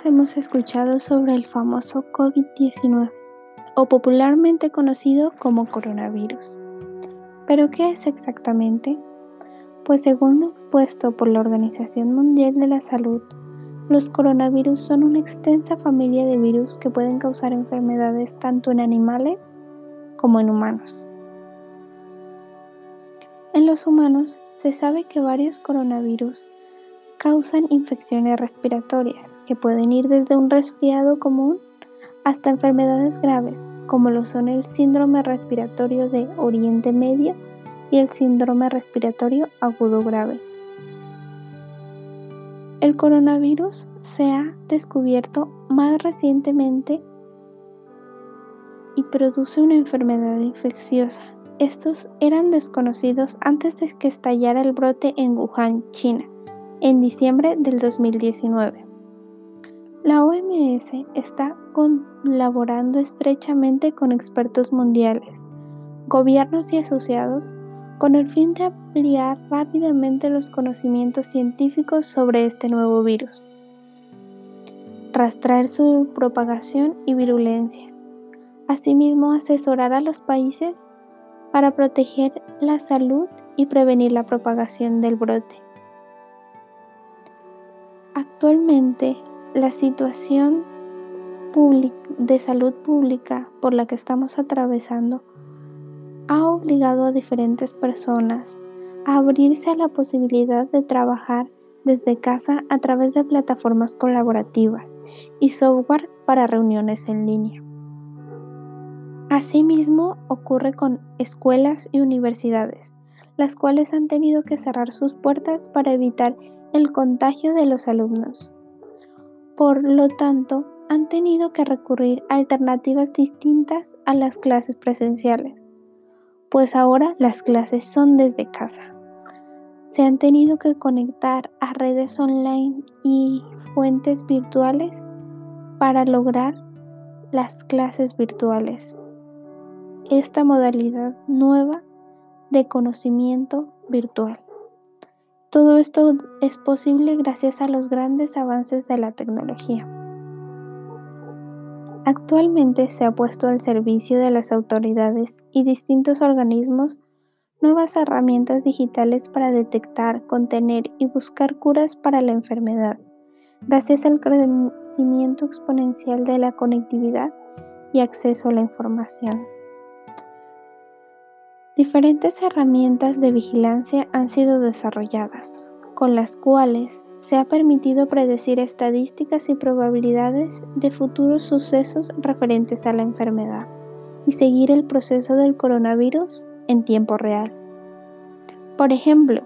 Hemos escuchado sobre el famoso COVID-19 o popularmente conocido como coronavirus. ¿Pero qué es exactamente? Pues según lo expuesto por la Organización Mundial de la Salud, los coronavirus son una extensa familia de virus que pueden causar enfermedades tanto en animales como en humanos. En los humanos se sabe que varios coronavirus causan infecciones respiratorias que pueden ir desde un resfriado común hasta enfermedades graves, como lo son el síndrome respiratorio de Oriente Medio y el síndrome respiratorio agudo grave. El coronavirus se ha descubierto más recientemente y produce una enfermedad infecciosa. Estos eran desconocidos antes de que estallara el brote en Wuhan, China en diciembre del 2019. La OMS está colaborando estrechamente con expertos mundiales, gobiernos y asociados con el fin de ampliar rápidamente los conocimientos científicos sobre este nuevo virus, rastrear su propagación y virulencia, asimismo asesorar a los países para proteger la salud y prevenir la propagación del brote. Actualmente, la situación de salud pública por la que estamos atravesando ha obligado a diferentes personas a abrirse a la posibilidad de trabajar desde casa a través de plataformas colaborativas y software para reuniones en línea. Asimismo, ocurre con escuelas y universidades, las cuales han tenido que cerrar sus puertas para evitar el contagio de los alumnos. Por lo tanto, han tenido que recurrir a alternativas distintas a las clases presenciales, pues ahora las clases son desde casa. Se han tenido que conectar a redes online y fuentes virtuales para lograr las clases virtuales. Esta modalidad nueva de conocimiento virtual. Todo esto es posible gracias a los grandes avances de la tecnología. Actualmente se ha puesto al servicio de las autoridades y distintos organismos nuevas herramientas digitales para detectar, contener y buscar curas para la enfermedad, gracias al crecimiento exponencial de la conectividad y acceso a la información. Diferentes herramientas de vigilancia han sido desarrolladas, con las cuales se ha permitido predecir estadísticas y probabilidades de futuros sucesos referentes a la enfermedad y seguir el proceso del coronavirus en tiempo real. Por ejemplo,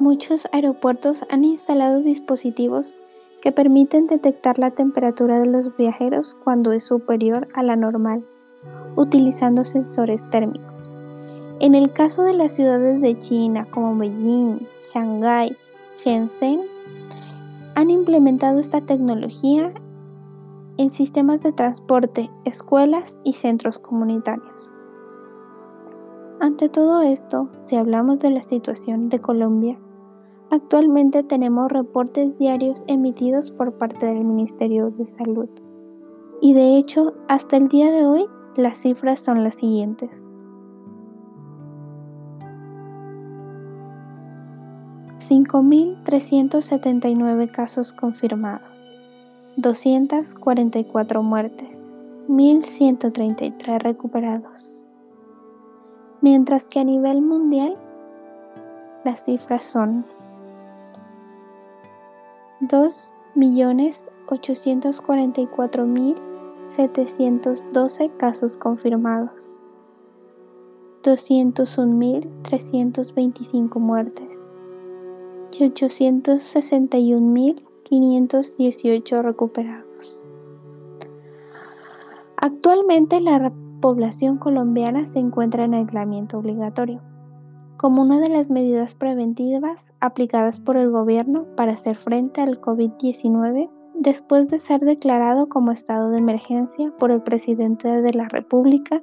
muchos aeropuertos han instalado dispositivos que permiten detectar la temperatura de los viajeros cuando es superior a la normal, utilizando sensores térmicos. En el caso de las ciudades de China como Beijing, Shanghái, Shenzhen, han implementado esta tecnología en sistemas de transporte, escuelas y centros comunitarios. Ante todo esto, si hablamos de la situación de Colombia, actualmente tenemos reportes diarios emitidos por parte del Ministerio de Salud. Y de hecho, hasta el día de hoy, las cifras son las siguientes. 5.379 casos confirmados, 244 muertes, 1.133 recuperados. Mientras que a nivel mundial las cifras son 2.844.712 casos confirmados, 201.325 muertes, 861.518 recuperados. Actualmente la población colombiana se encuentra en aislamiento obligatorio, como una de las medidas preventivas aplicadas por el gobierno para hacer frente al COVID-19 después de ser declarado como estado de emergencia por el presidente de la República,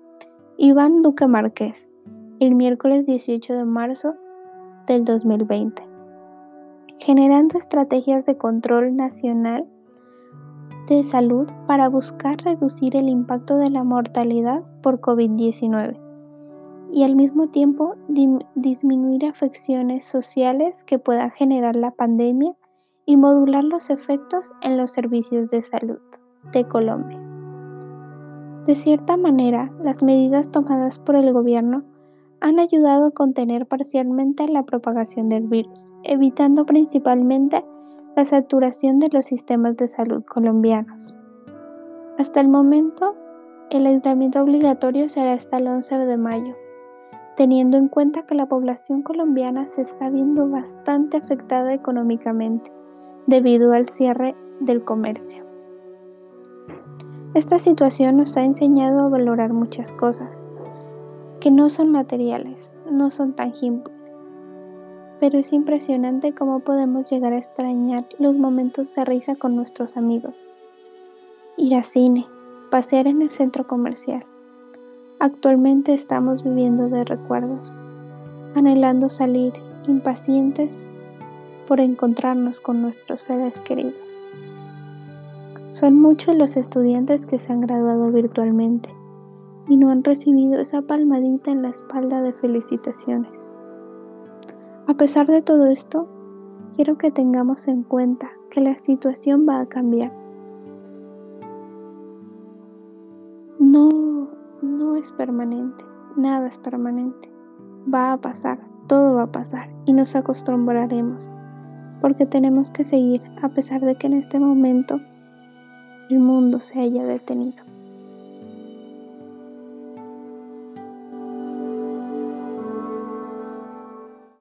Iván Duque Márquez, el miércoles 18 de marzo del 2020 generando estrategias de control nacional de salud para buscar reducir el impacto de la mortalidad por COVID-19 y al mismo tiempo disminuir afecciones sociales que pueda generar la pandemia y modular los efectos en los servicios de salud de Colombia. De cierta manera, las medidas tomadas por el gobierno han ayudado a contener parcialmente la propagación del virus, evitando principalmente la saturación de los sistemas de salud colombianos. Hasta el momento, el aislamiento obligatorio será hasta el 11 de mayo, teniendo en cuenta que la población colombiana se está viendo bastante afectada económicamente debido al cierre del comercio. Esta situación nos ha enseñado a valorar muchas cosas que no son materiales, no son tangibles, pero es impresionante cómo podemos llegar a extrañar los momentos de risa con nuestros amigos. Ir a cine, pasear en el centro comercial. Actualmente estamos viviendo de recuerdos, anhelando salir, impacientes por encontrarnos con nuestros seres queridos. Son muchos los estudiantes que se han graduado virtualmente y no han recibido esa palmadita en la espalda de felicitaciones. A pesar de todo esto, quiero que tengamos en cuenta que la situación va a cambiar. No, no es permanente, nada es permanente. Va a pasar, todo va a pasar y nos acostumbraremos, porque tenemos que seguir a pesar de que en este momento el mundo se haya detenido.